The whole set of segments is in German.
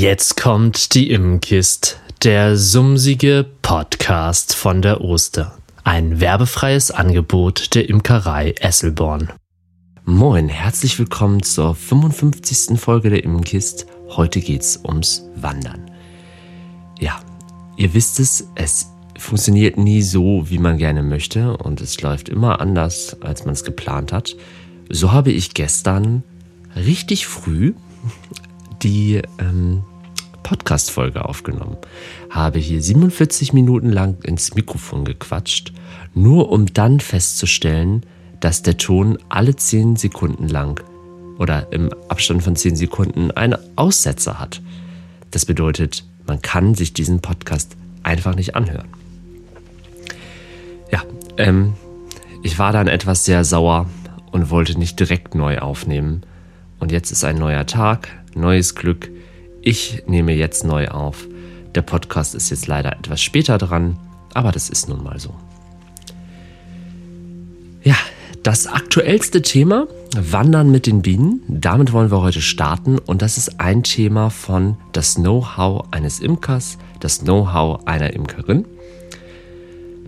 Jetzt kommt die Immenkist, der sumsige Podcast von der Oster. Ein werbefreies Angebot der Imkerei Esselborn. Moin, herzlich willkommen zur 55. Folge der Immenkist. Heute geht's ums Wandern. Ja, ihr wisst es, es funktioniert nie so, wie man gerne möchte und es läuft immer anders, als man es geplant hat. So habe ich gestern richtig früh die ähm, Podcast-Folge aufgenommen, habe hier 47 Minuten lang ins Mikrofon gequatscht, nur um dann festzustellen, dass der Ton alle 10 Sekunden lang oder im Abstand von 10 Sekunden einen Aussetzer hat. Das bedeutet, man kann sich diesen Podcast einfach nicht anhören. Ja, ähm, ich war dann etwas sehr sauer und wollte nicht direkt neu aufnehmen. Und jetzt ist ein neuer Tag, neues Glück. Ich nehme jetzt neu auf. Der Podcast ist jetzt leider etwas später dran, aber das ist nun mal so. Ja, das aktuellste Thema, Wandern mit den Bienen, damit wollen wir heute starten und das ist ein Thema von das Know-how eines Imkers, das Know-how einer Imkerin.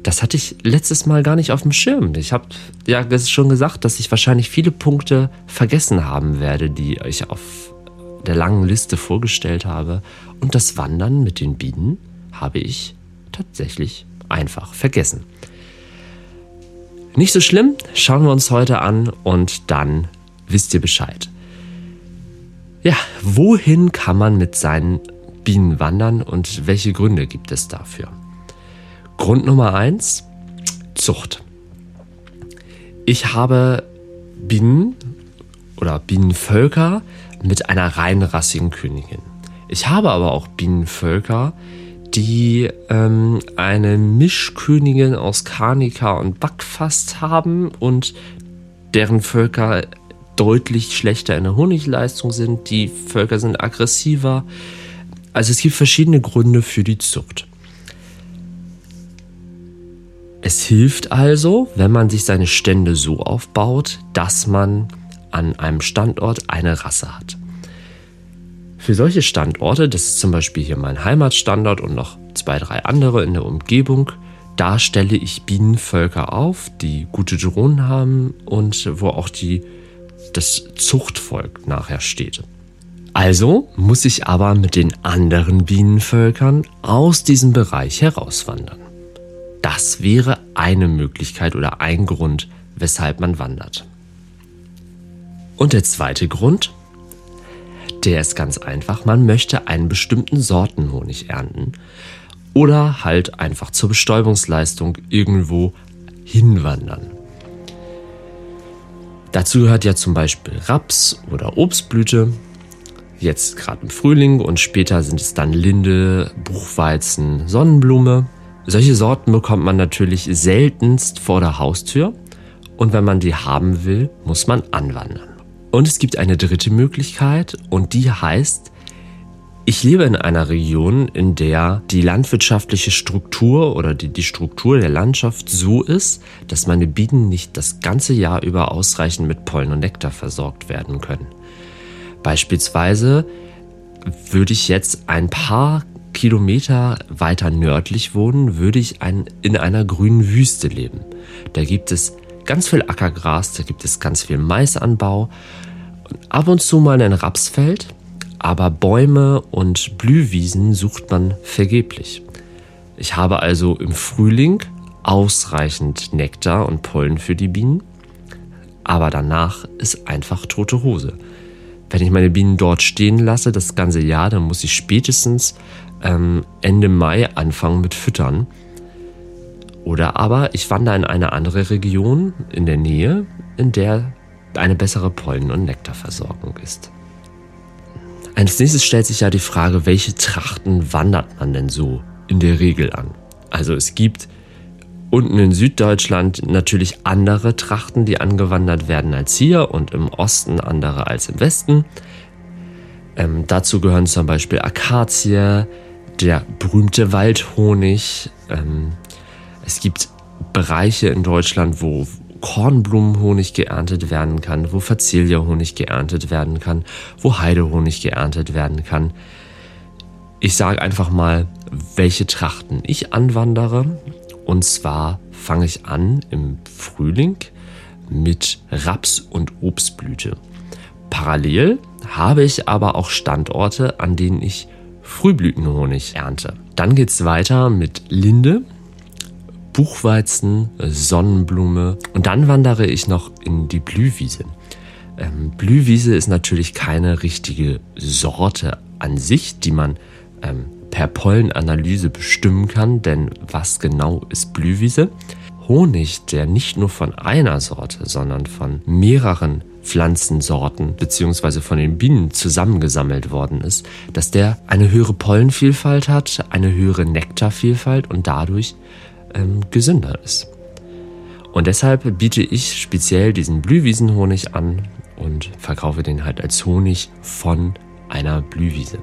Das hatte ich letztes Mal gar nicht auf dem Schirm. Ich habe ja schon gesagt, dass ich wahrscheinlich viele Punkte vergessen haben werde, die ich auf der langen Liste vorgestellt habe. Und das Wandern mit den Bienen habe ich tatsächlich einfach vergessen. Nicht so schlimm, schauen wir uns heute an und dann wisst ihr Bescheid. Ja, wohin kann man mit seinen Bienen wandern und welche Gründe gibt es dafür? Grund Nummer eins: Zucht. Ich habe Bienen oder Bienenvölker mit einer reinrassigen Königin. Ich habe aber auch Bienenvölker, die ähm, eine Mischkönigin aus Karnika und Backfast haben und deren Völker deutlich schlechter in der Honigleistung sind. Die Völker sind aggressiver. Also es gibt verschiedene Gründe für die Zucht. Es hilft also, wenn man sich seine Stände so aufbaut, dass man an einem Standort eine Rasse hat. Für solche Standorte, das ist zum Beispiel hier mein Heimatstandort und noch zwei, drei andere in der Umgebung, da stelle ich Bienenvölker auf, die gute Drohnen haben und wo auch die, das Zuchtvolk nachher steht. Also muss ich aber mit den anderen Bienenvölkern aus diesem Bereich herauswandern. Das wäre eine Möglichkeit oder ein Grund, weshalb man wandert. Und der zweite Grund, der ist ganz einfach. Man möchte einen bestimmten Sortenhonig ernten oder halt einfach zur Bestäubungsleistung irgendwo hinwandern. Dazu gehört ja zum Beispiel Raps oder Obstblüte. Jetzt gerade im Frühling und später sind es dann Linde, Buchweizen, Sonnenblume. Solche Sorten bekommt man natürlich seltenst vor der Haustür und wenn man die haben will, muss man anwandern. Und es gibt eine dritte Möglichkeit und die heißt, ich lebe in einer Region, in der die landwirtschaftliche Struktur oder die, die Struktur der Landschaft so ist, dass meine Bienen nicht das ganze Jahr über ausreichend mit Pollen und Nektar versorgt werden können. Beispielsweise würde ich jetzt ein paar Kilometer weiter nördlich wohnen, würde ich ein, in einer grünen Wüste leben. Da gibt es ganz viel Ackergras, da gibt es ganz viel Maisanbau, ab und zu mal ein Rapsfeld, aber Bäume und Blühwiesen sucht man vergeblich. Ich habe also im Frühling ausreichend Nektar und Pollen für die Bienen, aber danach ist einfach tote Hose. Wenn ich meine Bienen dort stehen lasse, das ganze Jahr, dann muss ich spätestens ähm, Ende Mai anfangen mit Füttern. Oder aber ich wandere in eine andere Region in der Nähe, in der eine bessere Pollen- und Nektarversorgung ist. Als nächstes stellt sich ja die Frage, welche Trachten wandert man denn so in der Regel an? Also es gibt unten in Süddeutschland natürlich andere Trachten, die angewandert werden als hier und im Osten andere als im Westen. Ähm, dazu gehören zum Beispiel Akazie, der berühmte Waldhonig. Ähm, es gibt Bereiche in Deutschland, wo Kornblumenhonig geerntet werden kann, wo Fazilia-Honig geerntet werden kann, wo Heidehonig geerntet werden kann. Ich sage einfach mal, welche Trachten ich anwandere. Und zwar fange ich an im Frühling mit Raps- und Obstblüte. Parallel habe ich aber auch Standorte, an denen ich Frühblütenhonig ernte. Dann geht es weiter mit Linde, Buchweizen, Sonnenblume und dann wandere ich noch in die Blühwiese. Ähm, Blühwiese ist natürlich keine richtige Sorte an sich, die man ähm, per Pollenanalyse bestimmen kann, denn was genau ist Blühwiese? Honig, der nicht nur von einer Sorte, sondern von mehreren Pflanzensorten bzw. von den Bienen zusammengesammelt worden ist, dass der eine höhere Pollenvielfalt hat, eine höhere Nektarvielfalt und dadurch ähm, gesünder ist. Und deshalb biete ich speziell diesen Blühwiesenhonig an und verkaufe den halt als Honig von einer Blühwiese.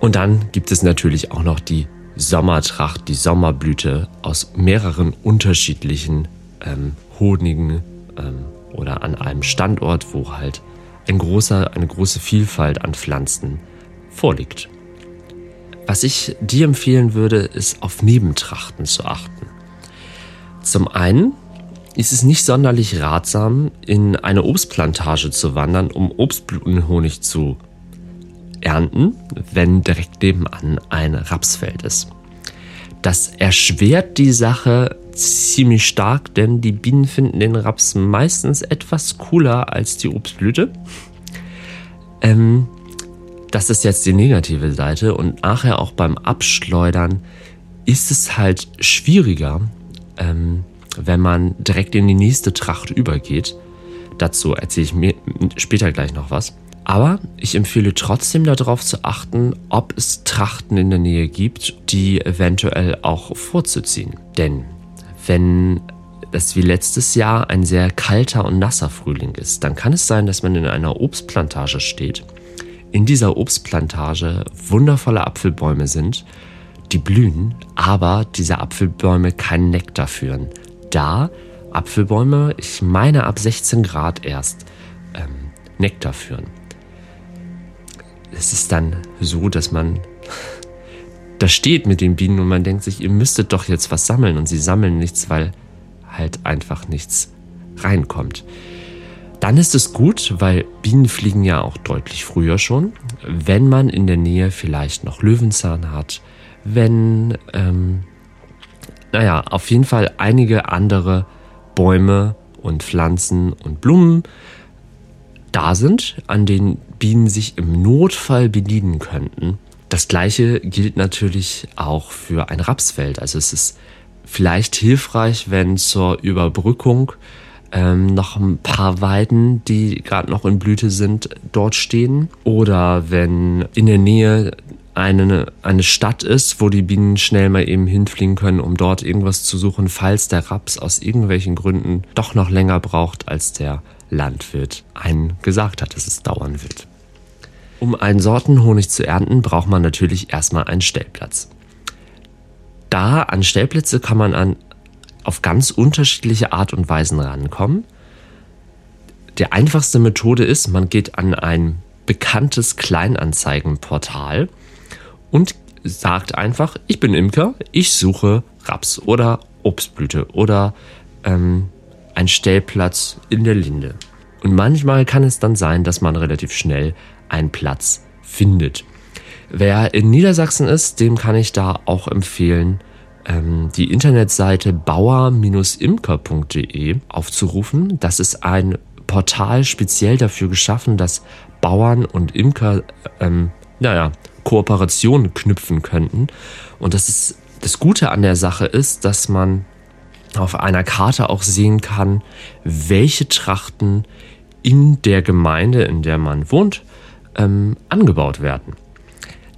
Und dann gibt es natürlich auch noch die Sommertracht, die Sommerblüte aus mehreren unterschiedlichen ähm, Honigen ähm, oder an einem Standort, wo halt ein großer, eine große Vielfalt an Pflanzen vorliegt. Was ich dir empfehlen würde, ist auf Nebentrachten zu achten. Zum einen ist es nicht sonderlich ratsam, in eine Obstplantage zu wandern, um Obstblütenhonig zu ernten, wenn direkt nebenan ein Rapsfeld ist. Das erschwert die Sache ziemlich stark, denn die Bienen finden den Raps meistens etwas cooler als die Obstblüte. Ähm, das ist jetzt die negative Seite und nachher auch beim Abschleudern ist es halt schwieriger, ähm, wenn man direkt in die nächste Tracht übergeht. Dazu erzähle ich mir später gleich noch was. Aber ich empfehle trotzdem darauf zu achten, ob es Trachten in der Nähe gibt, die eventuell auch vorzuziehen. Denn wenn es wie letztes Jahr ein sehr kalter und nasser Frühling ist, dann kann es sein, dass man in einer Obstplantage steht. In dieser Obstplantage wundervolle Apfelbäume sind, die blühen, aber diese Apfelbäume keinen Nektar führen. Da Apfelbäume, ich meine ab 16 Grad erst, ähm, Nektar führen es ist dann so, dass man da steht mit den Bienen und man denkt sich, ihr müsstet doch jetzt was sammeln und sie sammeln nichts, weil halt einfach nichts reinkommt. Dann ist es gut, weil Bienen fliegen ja auch deutlich früher schon, wenn man in der Nähe vielleicht noch Löwenzahn hat, wenn, ähm, naja, auf jeden Fall einige andere Bäume und Pflanzen und Blumen da sind, an denen Bienen sich im Notfall bedienen könnten. Das gleiche gilt natürlich auch für ein Rapsfeld. Also es ist vielleicht hilfreich, wenn zur Überbrückung ähm, noch ein paar Weiden, die gerade noch in Blüte sind, dort stehen. Oder wenn in der Nähe eine, eine Stadt ist, wo die Bienen schnell mal eben hinfliegen können, um dort irgendwas zu suchen, falls der Raps aus irgendwelchen Gründen doch noch länger braucht, als der Landwirt einen gesagt hat, dass es dauern wird. Um einen Sortenhonig zu ernten, braucht man natürlich erstmal einen Stellplatz. Da an Stellplätze kann man an, auf ganz unterschiedliche Art und Weisen rankommen. Die einfachste Methode ist, man geht an ein bekanntes Kleinanzeigenportal und sagt einfach, ich bin Imker, ich suche Raps oder Obstblüte oder ähm, ein Stellplatz in der Linde. Und manchmal kann es dann sein, dass man relativ schnell einen Platz findet. Wer in Niedersachsen ist, dem kann ich da auch empfehlen, ähm, die Internetseite bauer-imker.de aufzurufen. Das ist ein Portal speziell dafür geschaffen, dass Bauern und Imker, ähm, naja, Kooperationen knüpfen könnten. Und das ist das Gute an der Sache ist, dass man auf einer Karte auch sehen kann, welche Trachten in der Gemeinde, in der man wohnt, ähm, angebaut werden.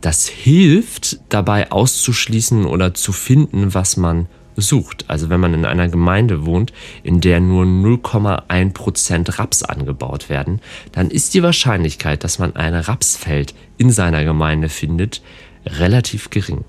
Das hilft dabei auszuschließen oder zu finden, was man sucht. Also wenn man in einer Gemeinde wohnt, in der nur 0,1% Raps angebaut werden, dann ist die Wahrscheinlichkeit, dass man ein Rapsfeld in seiner Gemeinde findet, relativ gering.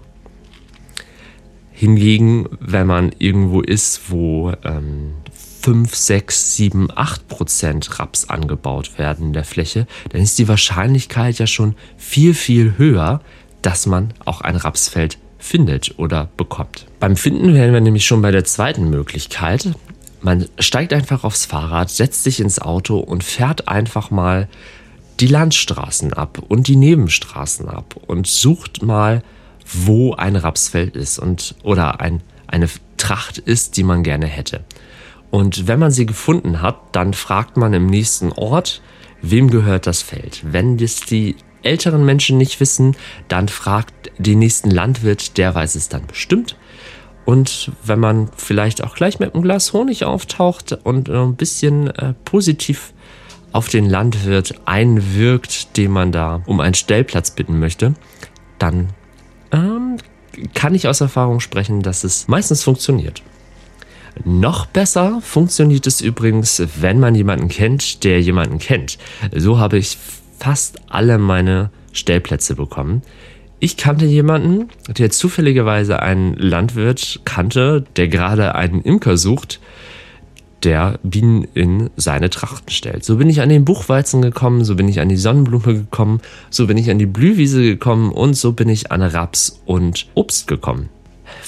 Hingegen, wenn man irgendwo ist, wo ähm, 5, 6, 7, 8 Prozent Raps angebaut werden in der Fläche, dann ist die Wahrscheinlichkeit ja schon viel, viel höher, dass man auch ein Rapsfeld findet oder bekommt. Beim Finden wären wir nämlich schon bei der zweiten Möglichkeit. Man steigt einfach aufs Fahrrad, setzt sich ins Auto und fährt einfach mal die Landstraßen ab und die Nebenstraßen ab und sucht mal, wo ein Rapsfeld ist und oder ein, eine Tracht ist, die man gerne hätte. Und wenn man sie gefunden hat, dann fragt man im nächsten Ort, wem gehört das Feld. Wenn das die älteren Menschen nicht wissen, dann fragt den nächsten Landwirt, der weiß es dann bestimmt. Und wenn man vielleicht auch gleich mit einem Glas Honig auftaucht und ein bisschen äh, positiv auf den Landwirt einwirkt, den man da um einen Stellplatz bitten möchte, dann ähm, kann ich aus Erfahrung sprechen, dass es meistens funktioniert. Noch besser funktioniert es übrigens, wenn man jemanden kennt, der jemanden kennt. So habe ich fast alle meine Stellplätze bekommen. Ich kannte jemanden, der zufälligerweise einen Landwirt kannte, der gerade einen Imker sucht, der Bienen in seine Trachten stellt. So bin ich an den Buchweizen gekommen, so bin ich an die Sonnenblume gekommen, so bin ich an die Blühwiese gekommen und so bin ich an Raps und Obst gekommen.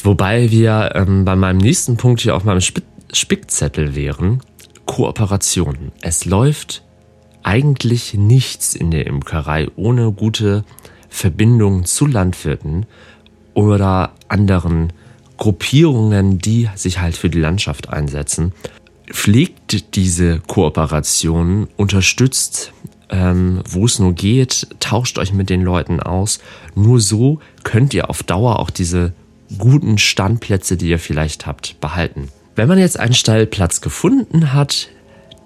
Wobei wir ähm, bei meinem nächsten Punkt hier auf meinem Sp Spickzettel wären, Kooperationen. Es läuft eigentlich nichts in der Imkerei ohne gute Verbindungen zu Landwirten oder anderen Gruppierungen, die sich halt für die Landschaft einsetzen. Pflegt diese Kooperationen, unterstützt, ähm, wo es nur geht, tauscht euch mit den Leuten aus. Nur so könnt ihr auf Dauer auch diese guten Standplätze, die ihr vielleicht habt, behalten. Wenn man jetzt einen Stallplatz gefunden hat,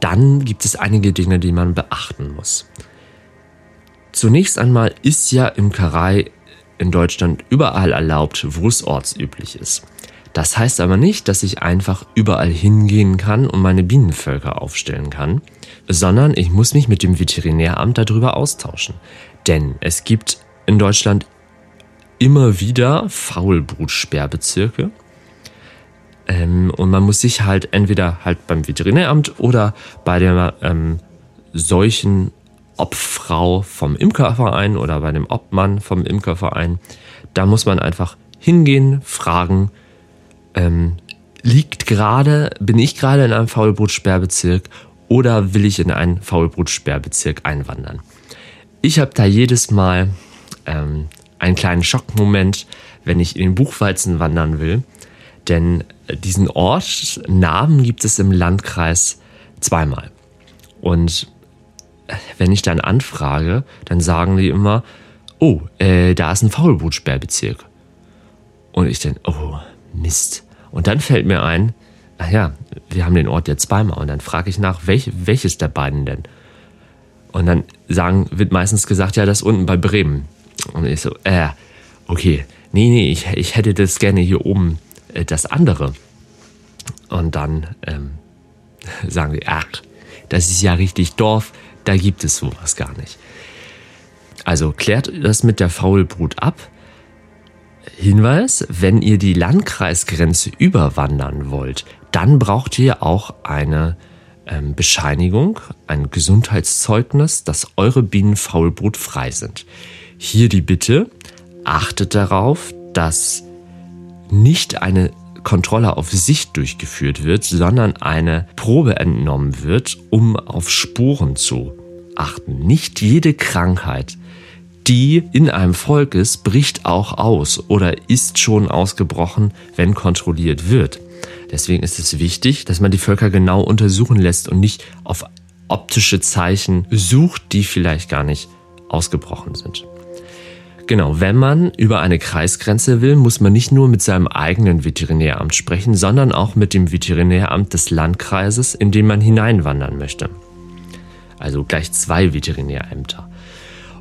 dann gibt es einige Dinge, die man beachten muss. Zunächst einmal ist ja Imkerei in Deutschland überall erlaubt, wo es ortsüblich ist. Das heißt aber nicht, dass ich einfach überall hingehen kann und meine Bienenvölker aufstellen kann, sondern ich muss mich mit dem Veterinäramt darüber austauschen. Denn es gibt in Deutschland immer wieder Faulbrutsperrbezirke ähm, und man muss sich halt entweder halt beim Veterinäramt oder bei der ähm, solchen Obfrau vom Imkerverein oder bei dem Obmann vom Imkerverein, da muss man einfach hingehen, fragen, ähm, liegt gerade, bin ich gerade in einem Faulbrutsperrbezirk oder will ich in einen Faulbrutsperrbezirk einwandern? Ich habe da jedes Mal ähm, einen kleinen Schockmoment, wenn ich in den Buchweizen wandern will, denn diesen Ort Namen gibt es im Landkreis zweimal. Und wenn ich dann anfrage, dann sagen die immer, oh, äh, da ist ein Faulbrutsperrbezirk. Und ich denke, oh, Mist. Und dann fällt mir ein, ach ja, wir haben den Ort jetzt zweimal. Und dann frage ich nach, welch, welches der beiden denn? Und dann sagen, wird meistens gesagt, ja, das unten bei Bremen. Und ich so, äh, okay, nee, nee, ich, ich hätte das gerne hier oben das andere. Und dann ähm, sagen die, ach, das ist ja richtig Dorf, da gibt es sowas gar nicht. Also klärt das mit der Faulbrut ab. Hinweis, wenn ihr die Landkreisgrenze überwandern wollt, dann braucht ihr auch eine ähm, Bescheinigung, ein Gesundheitszeugnis, dass eure Bienen Faulbrut frei sind. Hier die Bitte, achtet darauf, dass nicht eine Kontrolle auf Sicht durchgeführt wird, sondern eine Probe entnommen wird, um auf Spuren zu achten. Nicht jede Krankheit, die in einem Volk ist, bricht auch aus oder ist schon ausgebrochen, wenn kontrolliert wird. Deswegen ist es wichtig, dass man die Völker genau untersuchen lässt und nicht auf optische Zeichen sucht, die vielleicht gar nicht ausgebrochen sind. Genau, wenn man über eine Kreisgrenze will, muss man nicht nur mit seinem eigenen Veterinäramt sprechen, sondern auch mit dem Veterinäramt des Landkreises, in dem man hineinwandern möchte. Also gleich zwei Veterinärämter.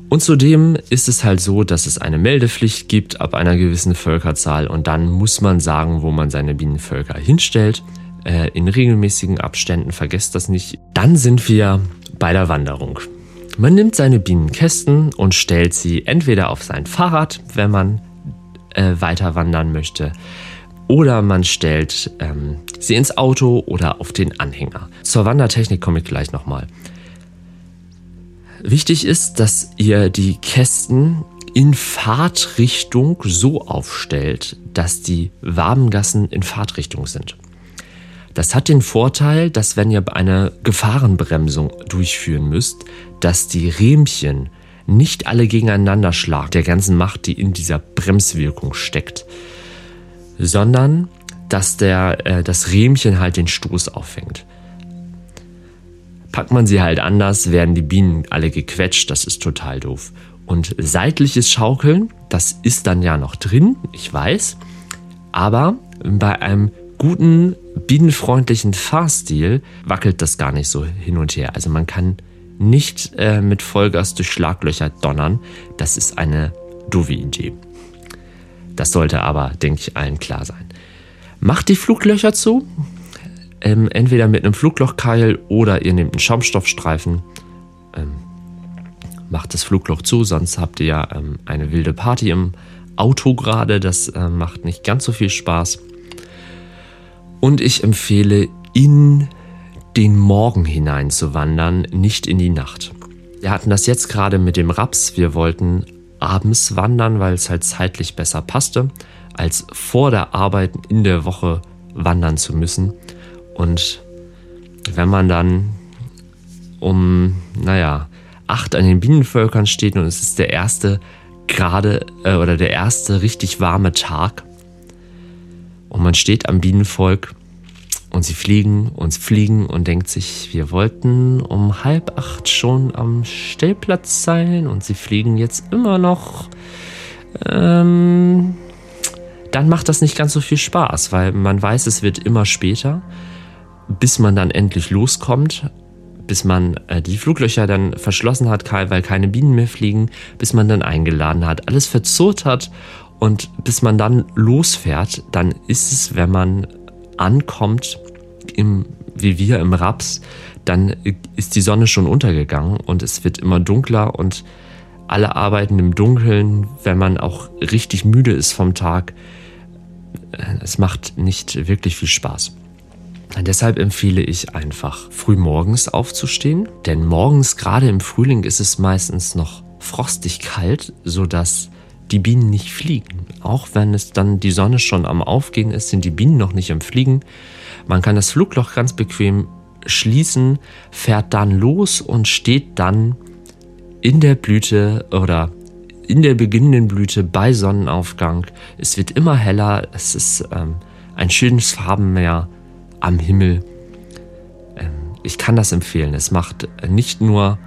Und zudem ist es halt so, dass es eine Meldepflicht gibt ab einer gewissen Völkerzahl und dann muss man sagen, wo man seine Bienenvölker hinstellt. Äh, in regelmäßigen Abständen, vergesst das nicht. Dann sind wir bei der Wanderung. Man nimmt seine Bienenkästen und stellt sie entweder auf sein Fahrrad, wenn man äh, weiter wandern möchte, oder man stellt ähm, sie ins Auto oder auf den Anhänger. Zur Wandertechnik komme ich gleich nochmal. Wichtig ist, dass ihr die Kästen in Fahrtrichtung so aufstellt, dass die Wabengassen in Fahrtrichtung sind. Das hat den Vorteil, dass wenn ihr eine Gefahrenbremsung durchführen müsst, dass die Rähmchen nicht alle gegeneinander schlagen, der ganzen Macht, die in dieser Bremswirkung steckt, sondern dass der, äh, das Rähmchen halt den Stoß auffängt. Packt man sie halt anders, werden die Bienen alle gequetscht, das ist total doof. Und seitliches Schaukeln, das ist dann ja noch drin, ich weiß, aber bei einem guten, bienenfreundlichen Fahrstil wackelt das gar nicht so hin und her. Also man kann nicht äh, mit Vollgas durch Schlaglöcher donnern. Das ist eine doofe Idee. Das sollte aber, denke ich, allen klar sein. Macht die Fluglöcher zu. Ähm, entweder mit einem Fluglochkeil oder ihr nehmt einen Schaumstoffstreifen. Ähm, macht das Flugloch zu, sonst habt ihr ja ähm, eine wilde Party im Auto gerade. Das äh, macht nicht ganz so viel Spaß. Und ich empfehle, in den Morgen hinein zu wandern, nicht in die Nacht. Wir hatten das jetzt gerade mit dem Raps. Wir wollten abends wandern, weil es halt zeitlich besser passte, als vor der Arbeit in der Woche wandern zu müssen. Und wenn man dann um, naja, acht an den Bienenvölkern steht und es ist der erste gerade äh, oder der erste richtig warme Tag, und man steht am Bienenvolk und sie fliegen und fliegen und denkt sich, wir wollten um halb acht schon am Stellplatz sein und sie fliegen jetzt immer noch. Ähm, dann macht das nicht ganz so viel Spaß, weil man weiß, es wird immer später, bis man dann endlich loskommt, bis man äh, die Fluglöcher dann verschlossen hat, weil keine Bienen mehr fliegen, bis man dann eingeladen hat, alles verzurrt hat und bis man dann losfährt, dann ist es, wenn man ankommt, im, wie wir im Raps, dann ist die Sonne schon untergegangen und es wird immer dunkler und alle arbeiten im Dunkeln, wenn man auch richtig müde ist vom Tag. Es macht nicht wirklich viel Spaß. Deshalb empfehle ich einfach, früh morgens aufzustehen, denn morgens, gerade im Frühling, ist es meistens noch frostig kalt, sodass die Bienen nicht fliegen. Auch wenn es dann die Sonne schon am Aufgehen ist, sind die Bienen noch nicht am Fliegen. Man kann das Flugloch ganz bequem schließen, fährt dann los und steht dann in der Blüte oder in der beginnenden Blüte bei Sonnenaufgang. Es wird immer heller, es ist ähm, ein schönes Farbenmeer am Himmel. Ähm, ich kann das empfehlen. Es macht nicht nur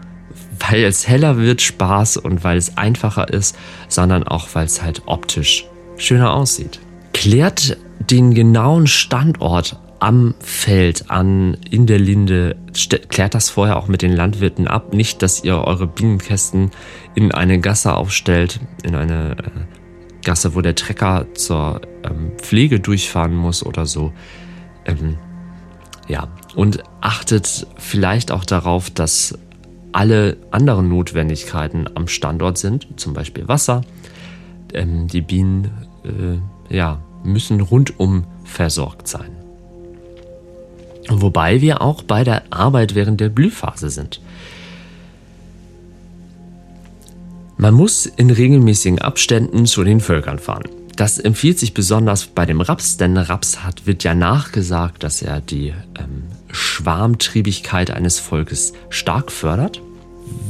weil es heller wird, Spaß und weil es einfacher ist, sondern auch, weil es halt optisch schöner aussieht. Klärt den genauen Standort am Feld an, in der Linde, klärt das vorher auch mit den Landwirten ab. Nicht, dass ihr eure Bienenkästen in eine Gasse aufstellt, in eine äh, Gasse, wo der Trecker zur ähm, Pflege durchfahren muss oder so. Ähm, ja, und achtet vielleicht auch darauf, dass alle anderen Notwendigkeiten am Standort sind, zum Beispiel Wasser. Ähm, die Bienen äh, ja, müssen rundum versorgt sein. Wobei wir auch bei der Arbeit während der Blühphase sind. Man muss in regelmäßigen Abständen zu den Völkern fahren. Das empfiehlt sich besonders bei dem Raps, denn Raps hat, wird ja nachgesagt, dass er die ähm, Schwarmtriebigkeit eines Volkes stark fördert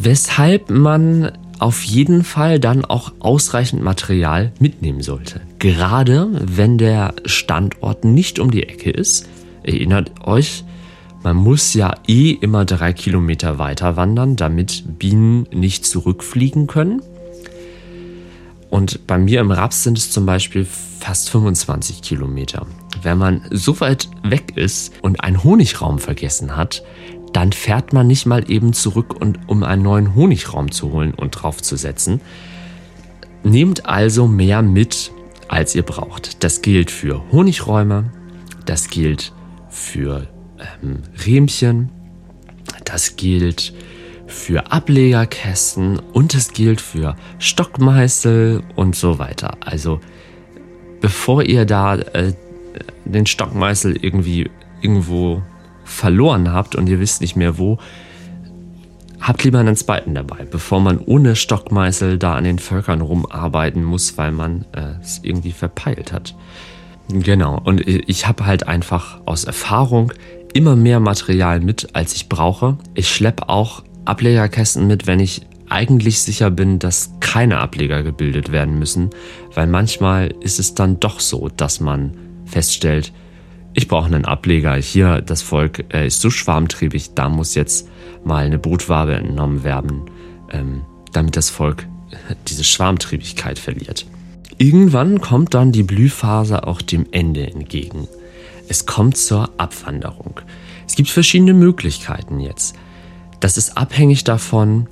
weshalb man auf jeden Fall dann auch ausreichend Material mitnehmen sollte. Gerade wenn der Standort nicht um die Ecke ist. Erinnert euch, man muss ja eh immer drei Kilometer weiter wandern, damit Bienen nicht zurückfliegen können. Und bei mir im Raps sind es zum Beispiel fast 25 Kilometer. Wenn man so weit weg ist und einen Honigraum vergessen hat, dann fährt man nicht mal eben zurück, und, um einen neuen Honigraum zu holen und draufzusetzen. Nehmt also mehr mit, als ihr braucht. Das gilt für Honigräume, das gilt für ähm, Rähmchen, das gilt für Ablegerkästen und es gilt für Stockmeißel und so weiter. Also bevor ihr da äh, den Stockmeißel irgendwie irgendwo verloren habt und ihr wisst nicht mehr wo, habt lieber einen zweiten dabei, bevor man ohne Stockmeißel da an den Völkern rumarbeiten muss, weil man äh, es irgendwie verpeilt hat. Genau, und ich habe halt einfach aus Erfahrung immer mehr Material mit, als ich brauche. Ich schleppe auch Ablegerkästen mit, wenn ich eigentlich sicher bin, dass keine Ableger gebildet werden müssen, weil manchmal ist es dann doch so, dass man feststellt, ich brauche einen Ableger. Hier, das Volk äh, ist so schwarmtriebig, da muss jetzt mal eine Brutwabe entnommen werden, ähm, damit das Volk diese Schwarmtriebigkeit verliert. Irgendwann kommt dann die Blühphase auch dem Ende entgegen. Es kommt zur Abwanderung. Es gibt verschiedene Möglichkeiten jetzt. Das ist abhängig davon,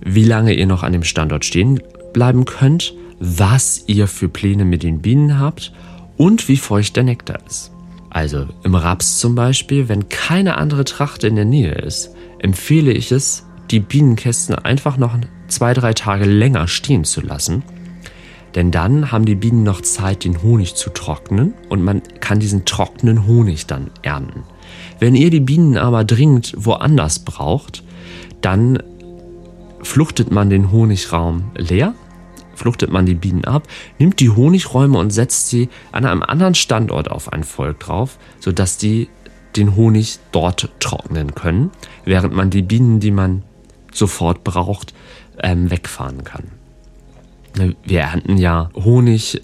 wie lange ihr noch an dem Standort stehen bleiben könnt, was ihr für Pläne mit den Bienen habt und wie feucht der Nektar ist. Also im Raps zum Beispiel, wenn keine andere Tracht in der Nähe ist, empfehle ich es, die Bienenkästen einfach noch zwei, drei Tage länger stehen zu lassen. Denn dann haben die Bienen noch Zeit, den Honig zu trocknen und man kann diesen trockenen Honig dann ernten. Wenn ihr die Bienen aber dringend woanders braucht, dann fluchtet man den Honigraum leer, fluchtet man die Bienen ab, nimmt die Honigräume und setzt sie an einem anderen Standort auf ein Volk drauf, sodass die den Honig dort trocknen können, während man die Bienen, die man sofort braucht, ähm, wegfahren kann. Wir ernten ja Honig,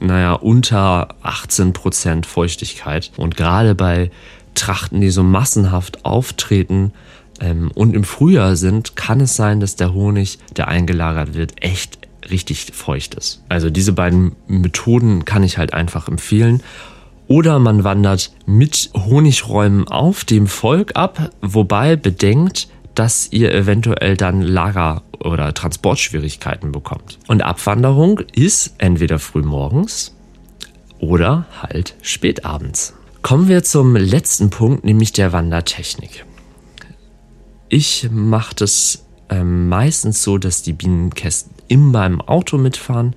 naja, unter 18% Feuchtigkeit. Und gerade bei Trachten, die so massenhaft auftreten, ähm, und im Frühjahr sind, kann es sein, dass der Honig, der eingelagert wird, echt richtig feucht ist. Also diese beiden Methoden kann ich halt einfach empfehlen. Oder man wandert mit Honigräumen auf dem Volk ab, wobei bedenkt, dass ihr eventuell dann Lager- oder Transportschwierigkeiten bekommt. Und Abwanderung ist entweder frühmorgens oder halt spätabends. Kommen wir zum letzten Punkt, nämlich der Wandertechnik. Ich mache das ähm, meistens so, dass die Bienenkästen in meinem Auto mitfahren.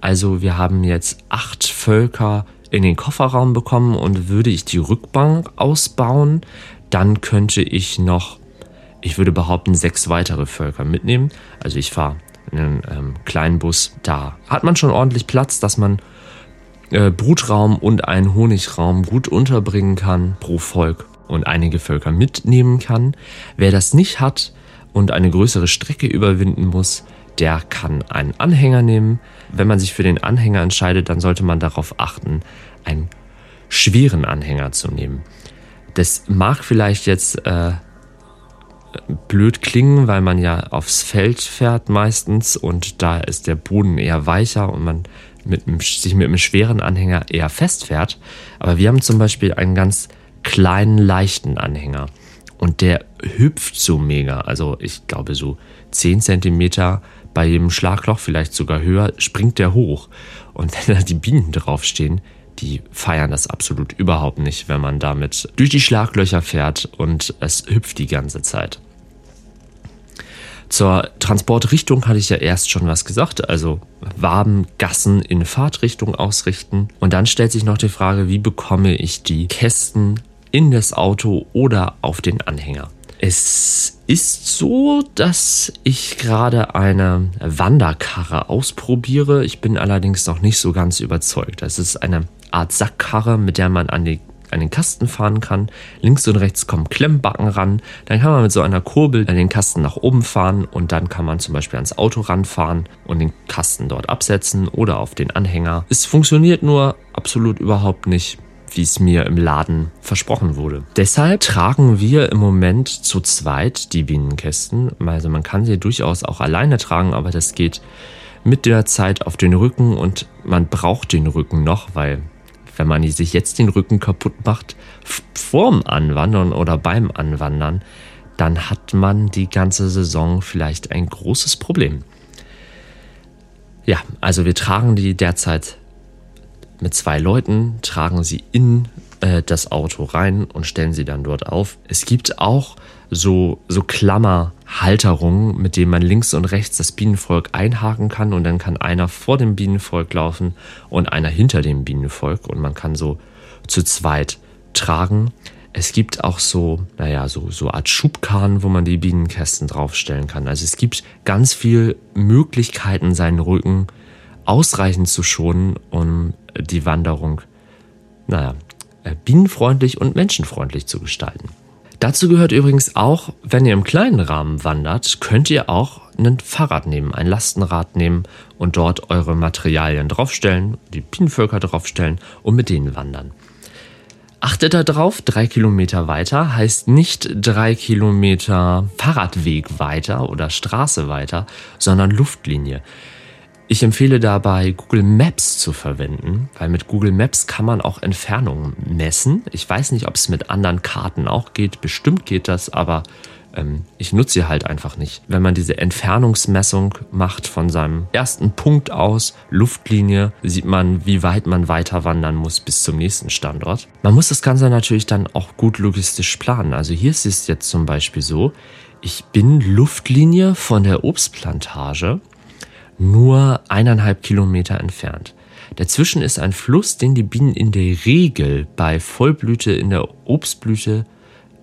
Also wir haben jetzt acht Völker in den Kofferraum bekommen und würde ich die Rückbank ausbauen, dann könnte ich noch, ich würde behaupten, sechs weitere Völker mitnehmen. Also ich fahre in einen ähm, kleinen Bus. Da hat man schon ordentlich Platz, dass man äh, Brutraum und einen Honigraum gut unterbringen kann pro Volk und einige Völker mitnehmen kann. Wer das nicht hat und eine größere Strecke überwinden muss, der kann einen Anhänger nehmen. Wenn man sich für den Anhänger entscheidet, dann sollte man darauf achten, einen schweren Anhänger zu nehmen. Das mag vielleicht jetzt äh, blöd klingen, weil man ja aufs Feld fährt meistens und da ist der Boden eher weicher und man mit, sich mit einem schweren Anhänger eher festfährt. Aber wir haben zum Beispiel einen ganz kleinen, leichten Anhänger. Und der hüpft so mega. Also ich glaube so 10 cm bei jedem Schlagloch, vielleicht sogar höher, springt der hoch. Und wenn da die Bienen draufstehen, die feiern das absolut überhaupt nicht, wenn man damit durch die Schlaglöcher fährt und es hüpft die ganze Zeit. Zur Transportrichtung hatte ich ja erst schon was gesagt, also Waben, Gassen in Fahrtrichtung ausrichten. Und dann stellt sich noch die Frage, wie bekomme ich die Kästen in das Auto oder auf den Anhänger. Es ist so, dass ich gerade eine Wanderkarre ausprobiere. Ich bin allerdings noch nicht so ganz überzeugt. Es ist eine Art Sackkarre, mit der man an, die, an den Kasten fahren kann. Links und rechts kommen Klemmbacken ran. Dann kann man mit so einer Kurbel an den Kasten nach oben fahren und dann kann man zum Beispiel ans Auto ranfahren und den Kasten dort absetzen oder auf den Anhänger. Es funktioniert nur absolut überhaupt nicht wie es mir im Laden versprochen wurde. Deshalb tragen wir im Moment zu zweit die Bienenkästen. Also man kann sie durchaus auch alleine tragen, aber das geht mit der Zeit auf den Rücken und man braucht den Rücken noch, weil wenn man sich jetzt den Rücken kaputt macht, vorm Anwandern oder beim Anwandern, dann hat man die ganze Saison vielleicht ein großes Problem. Ja, also wir tragen die derzeit mit zwei Leuten, tragen sie in äh, das Auto rein und stellen sie dann dort auf. Es gibt auch so, so Klammerhalterungen, mit denen man links und rechts das Bienenvolk einhaken kann und dann kann einer vor dem Bienenvolk laufen und einer hinter dem Bienenvolk und man kann so zu zweit tragen. Es gibt auch so, naja, so, so Art Schubkarren, wo man die Bienenkästen draufstellen kann. Also es gibt ganz viel Möglichkeiten, seinen Rücken ausreichend zu schonen, um die Wanderung, naja, bienenfreundlich und menschenfreundlich zu gestalten. Dazu gehört übrigens auch, wenn ihr im kleinen Rahmen wandert, könnt ihr auch ein Fahrrad nehmen, ein Lastenrad nehmen und dort eure Materialien draufstellen, die Bienenvölker draufstellen und mit denen wandern. Achtet darauf, drei Kilometer weiter heißt nicht drei Kilometer Fahrradweg weiter oder Straße weiter, sondern Luftlinie. Ich empfehle dabei Google Maps zu verwenden, weil mit Google Maps kann man auch Entfernungen messen. Ich weiß nicht, ob es mit anderen Karten auch geht. Bestimmt geht das, aber ähm, ich nutze sie halt einfach nicht. Wenn man diese Entfernungsmessung macht von seinem ersten Punkt aus, Luftlinie, sieht man, wie weit man weiter wandern muss bis zum nächsten Standort. Man muss das Ganze natürlich dann auch gut logistisch planen. Also hier ist es jetzt zum Beispiel so, ich bin Luftlinie von der Obstplantage nur eineinhalb Kilometer entfernt. Dazwischen ist ein Fluss, den die Bienen in der Regel bei Vollblüte in der Obstblüte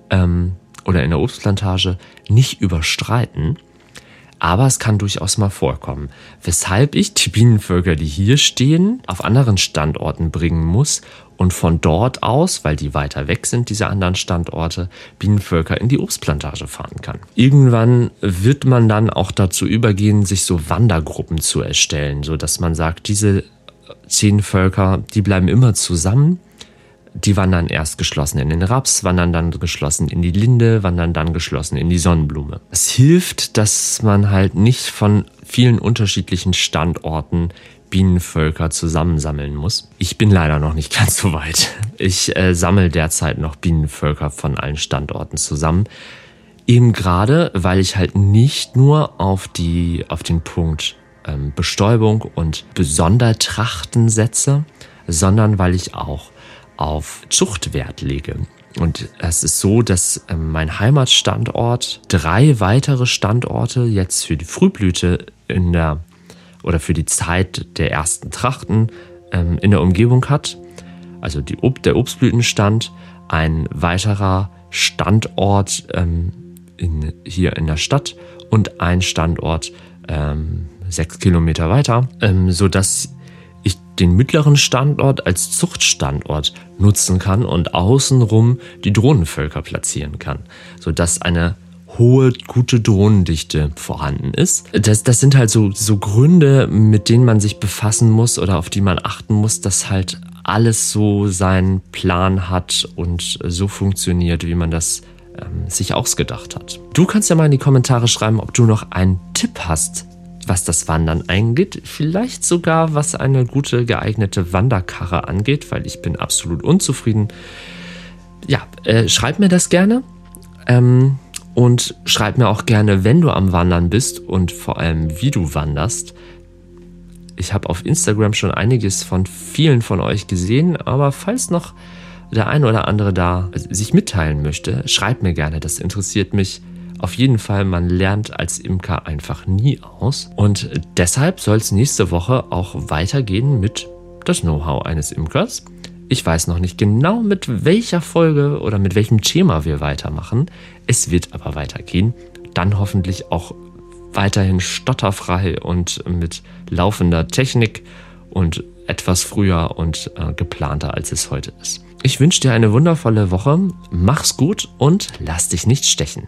ähm, oder in der Obstplantage nicht überstreiten. Aber es kann durchaus mal vorkommen, weshalb ich die Bienenvölker, die hier stehen, auf anderen Standorten bringen muss und von dort aus, weil die weiter weg sind, diese anderen Standorte, Bienenvölker in die Obstplantage fahren kann. Irgendwann wird man dann auch dazu übergehen, sich so Wandergruppen zu erstellen, so dass man sagt, diese zehn Völker, die bleiben immer zusammen die wandern erst geschlossen in den Raps, wandern dann geschlossen in die Linde, wandern dann geschlossen in die Sonnenblume. Es hilft, dass man halt nicht von vielen unterschiedlichen Standorten Bienenvölker zusammensammeln muss. Ich bin leider noch nicht ganz so weit. Ich äh, sammle derzeit noch Bienenvölker von allen Standorten zusammen. Eben gerade, weil ich halt nicht nur auf die, auf den Punkt ähm, Bestäubung und Besondertrachten setze, sondern weil ich auch auf Zuchtwert lege. Und es ist so, dass ähm, mein Heimatstandort drei weitere Standorte jetzt für die Frühblüte in der oder für die Zeit der ersten Trachten ähm, in der Umgebung hat. Also die der Obstblütenstand, ein weiterer Standort ähm, in, hier in der Stadt und ein Standort ähm, sechs Kilometer weiter, ähm, sodass ich den mittleren Standort als Zuchtstandort nutzen kann und außenrum die Drohnenvölker platzieren kann, sodass eine hohe, gute Drohnendichte vorhanden ist. Das, das sind halt so, so Gründe, mit denen man sich befassen muss oder auf die man achten muss, dass halt alles so seinen Plan hat und so funktioniert, wie man das ähm, sich ausgedacht hat. Du kannst ja mal in die Kommentare schreiben, ob du noch einen Tipp hast, was das Wandern angeht. Vielleicht sogar, was eine gute, geeignete Wanderkarre angeht, weil ich bin absolut unzufrieden. Ja, äh, schreib mir das gerne. Ähm, und schreib mir auch gerne, wenn du am Wandern bist und vor allem, wie du wanderst. Ich habe auf Instagram schon einiges von vielen von euch gesehen, aber falls noch der eine oder andere da sich mitteilen möchte, schreib mir gerne, das interessiert mich auf jeden Fall, man lernt als Imker einfach nie aus. Und deshalb soll es nächste Woche auch weitergehen mit das Know-how eines Imkers. Ich weiß noch nicht genau, mit welcher Folge oder mit welchem Thema wir weitermachen. Es wird aber weitergehen. Dann hoffentlich auch weiterhin stotterfrei und mit laufender Technik und etwas früher und äh, geplanter, als es heute ist. Ich wünsche dir eine wundervolle Woche, mach's gut und lass dich nicht stechen.